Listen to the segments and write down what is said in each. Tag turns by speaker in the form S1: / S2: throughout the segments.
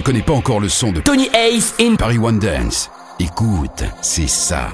S1: connais pas encore le son de Tony Ace in Paris One Dance, écoute, c'est ça.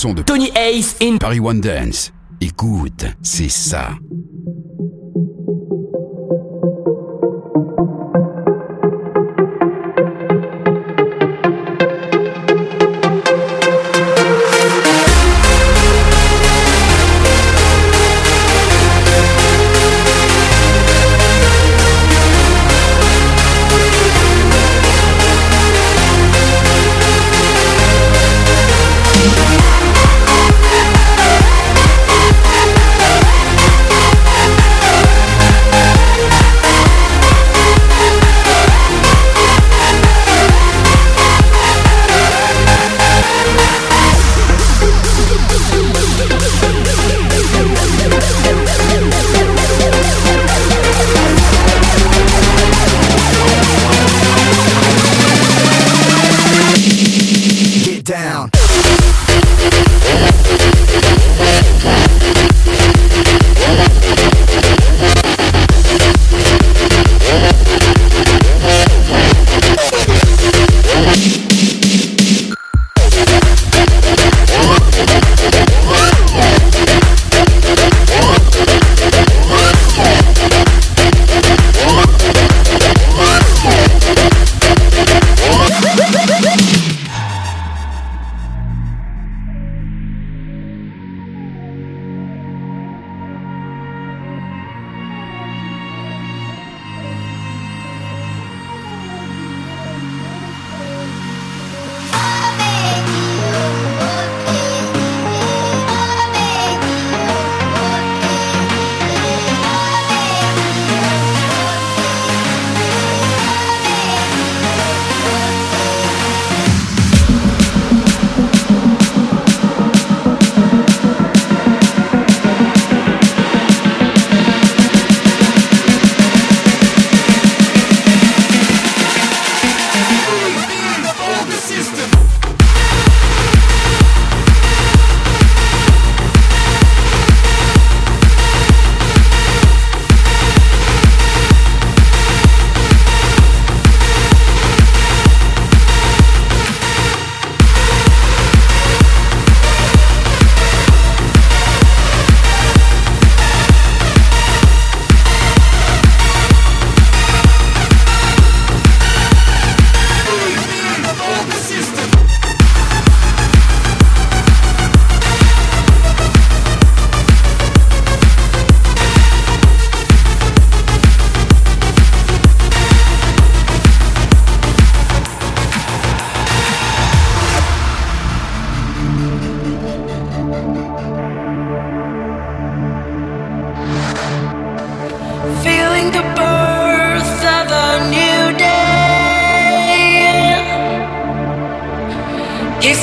S1: Son de Tony Ace in Paris One Dance. Écoute, c'est ça.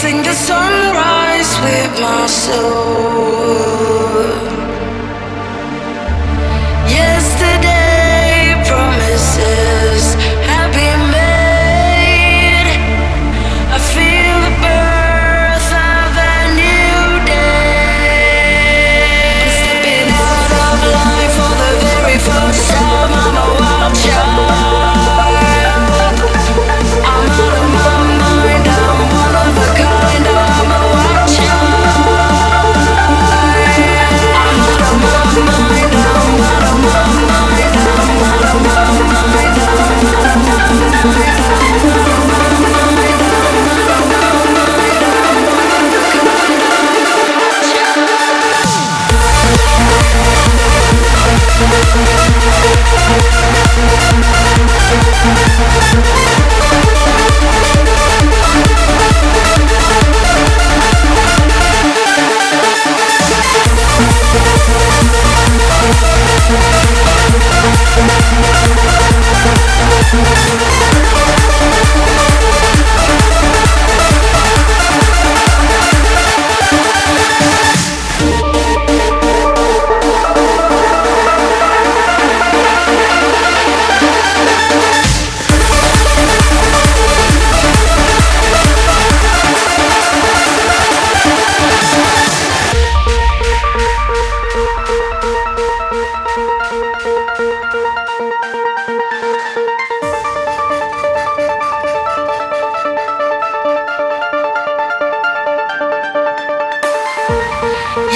S2: sing the sunrise with my soul.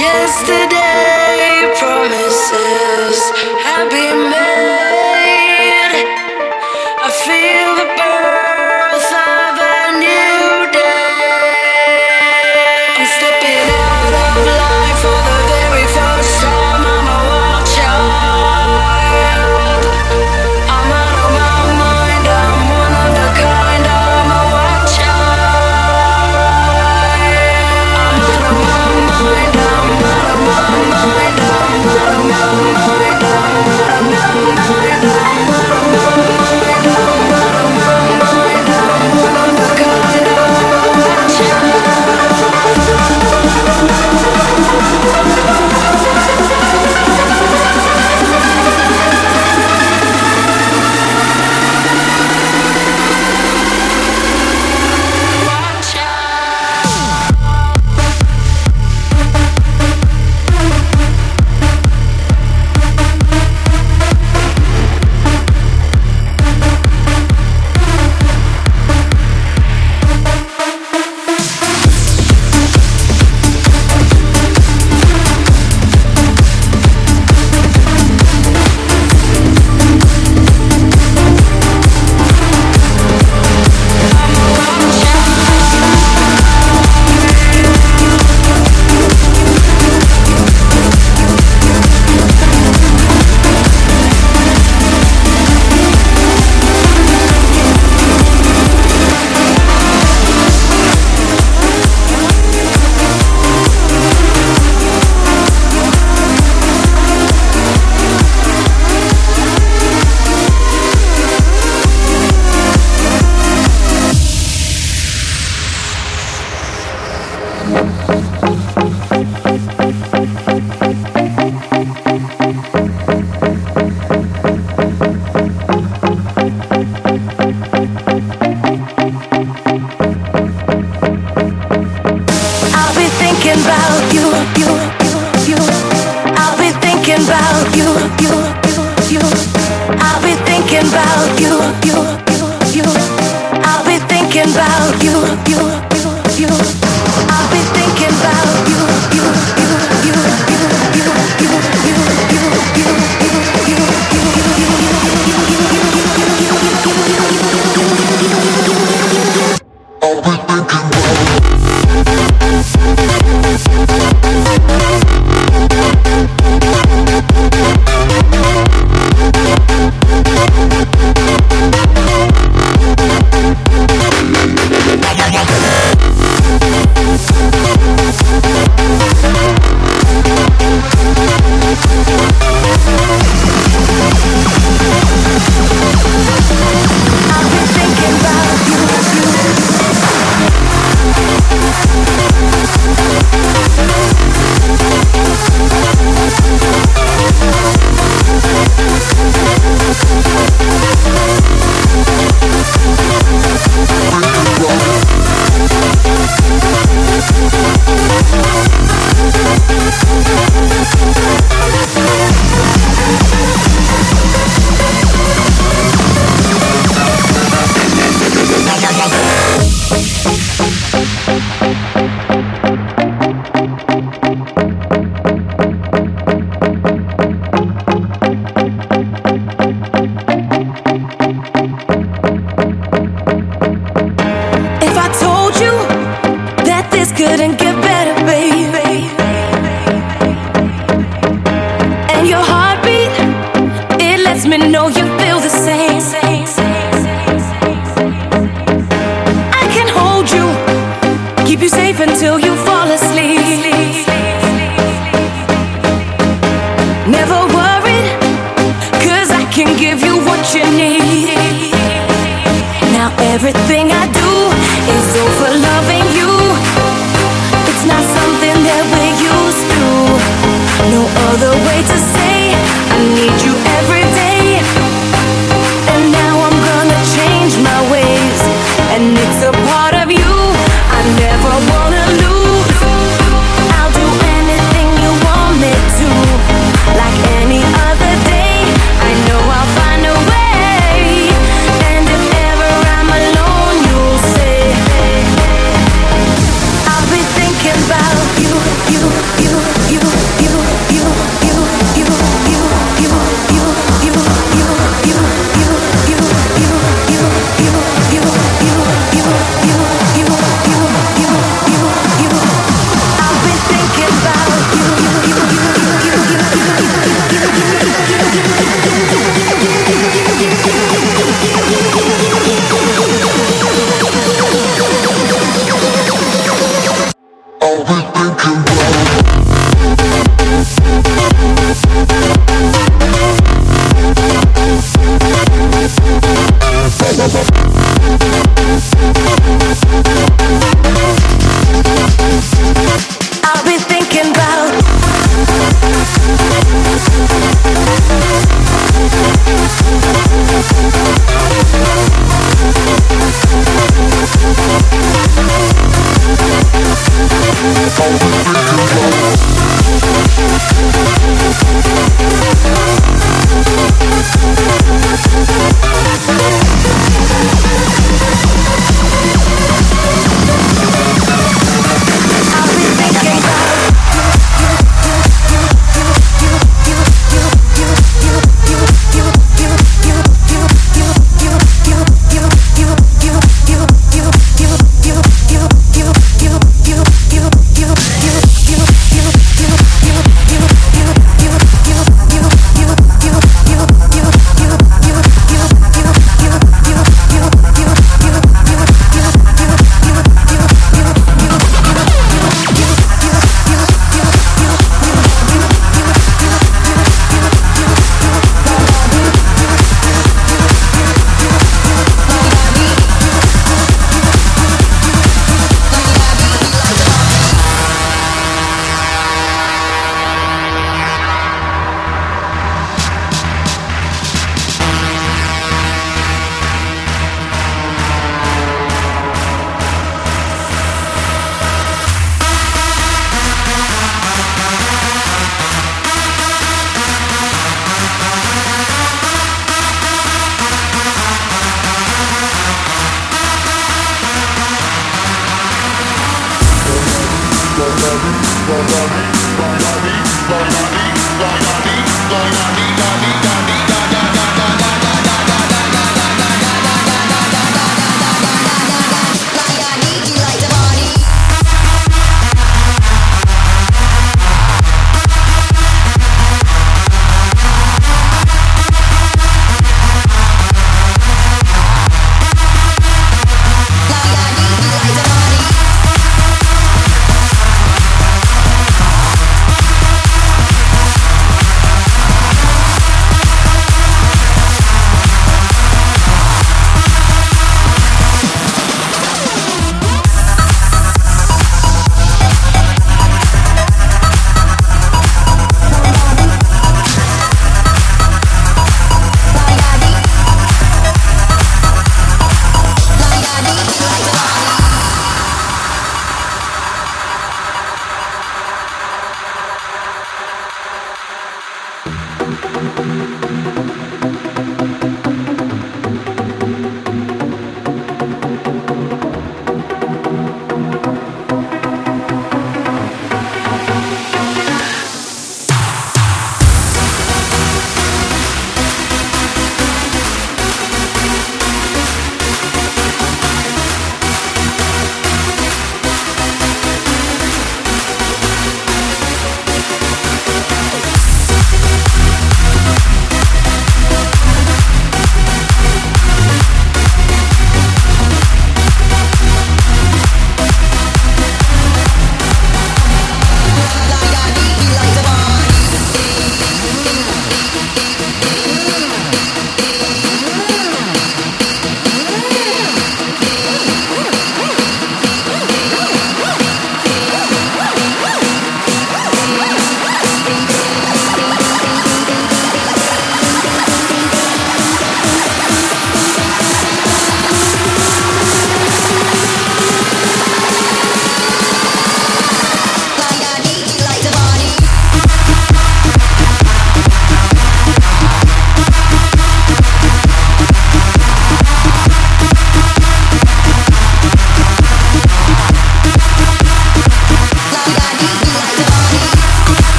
S2: You, you, you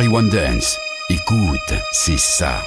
S1: Paris One Dance. Écoute, c'est ça.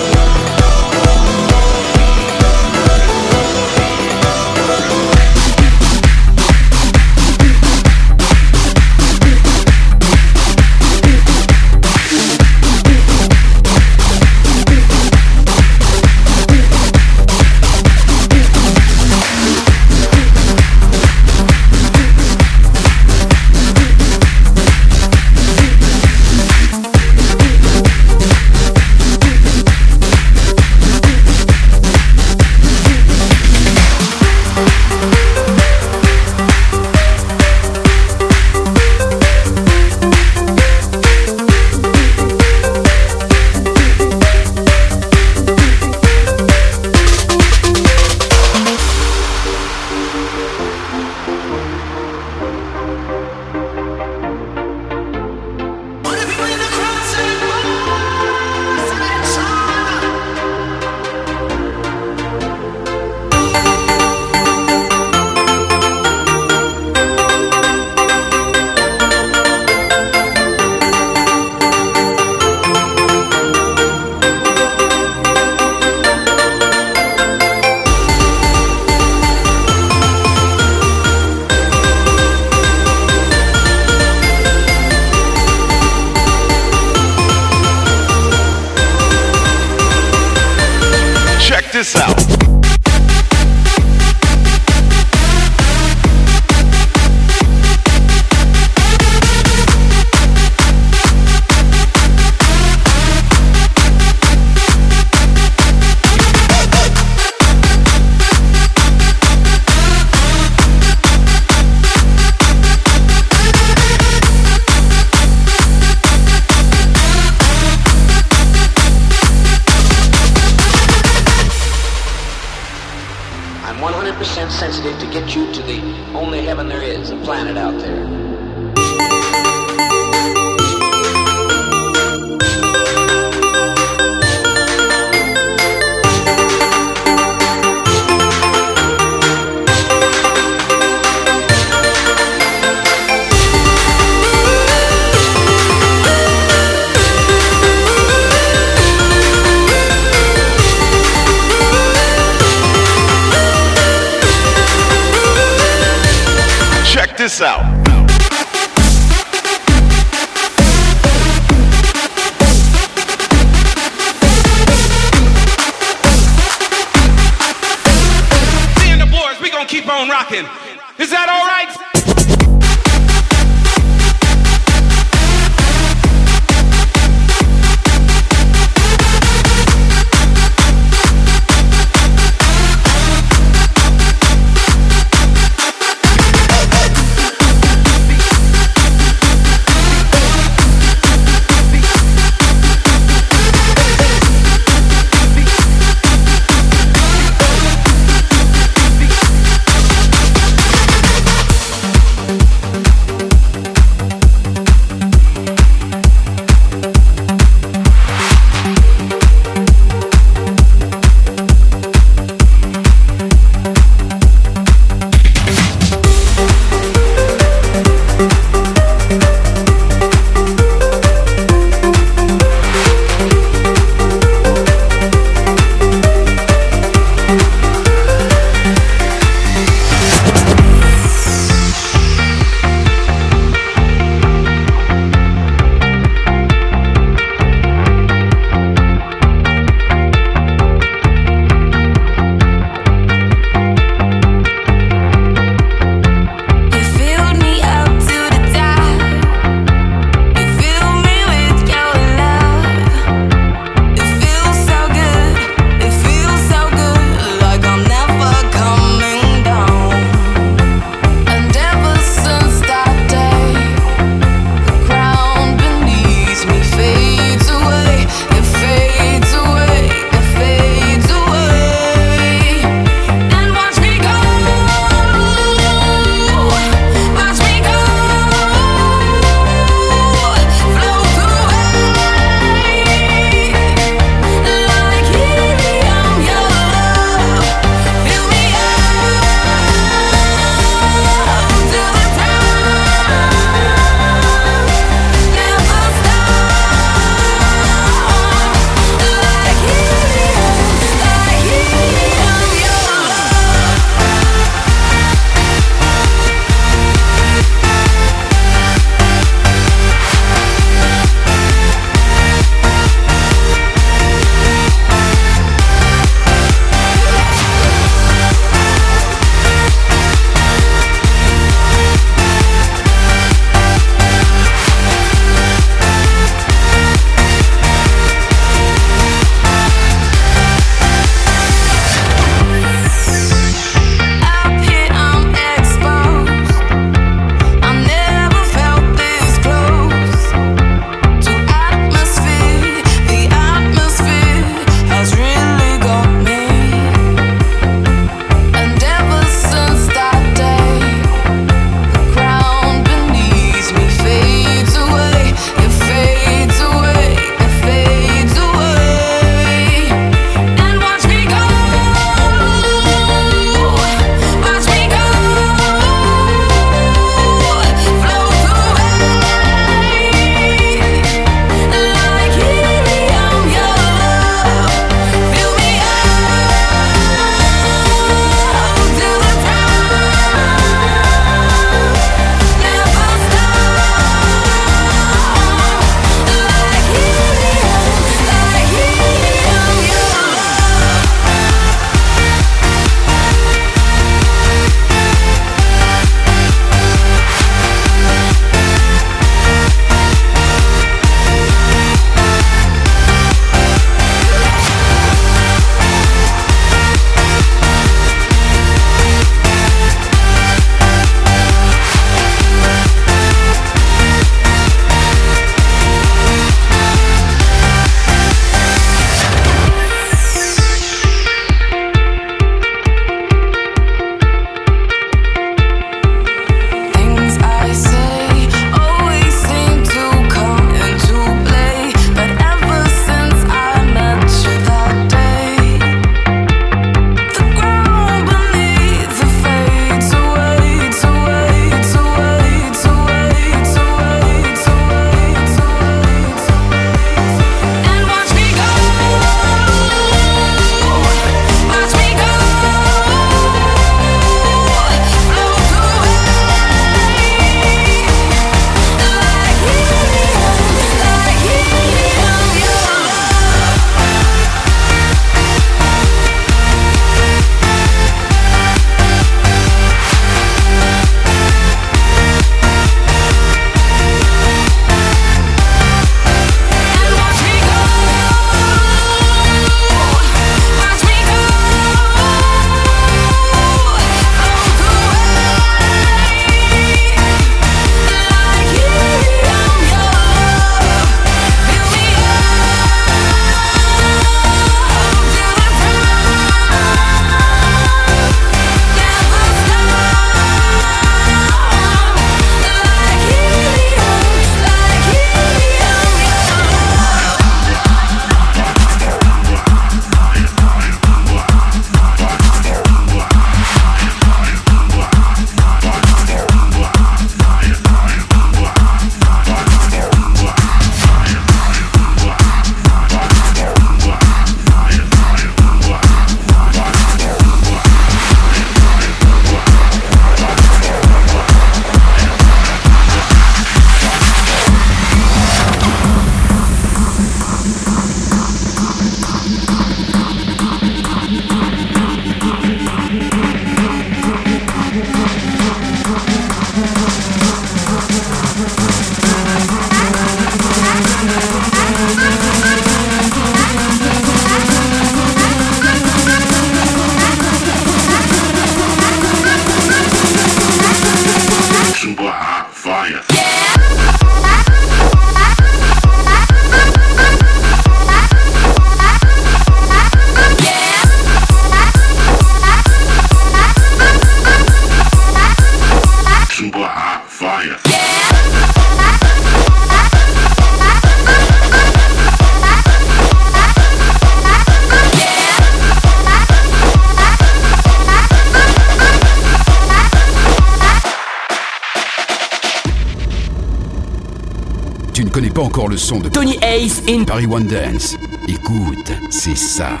S1: son de Tony Ace in Paris One Dance. Écoute, c'est ça.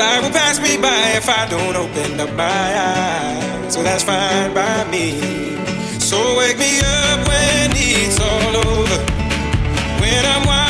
S3: life will pass me by if I don't open up my eyes. So that's fine by me. So wake me up when it's all over. When I'm wild.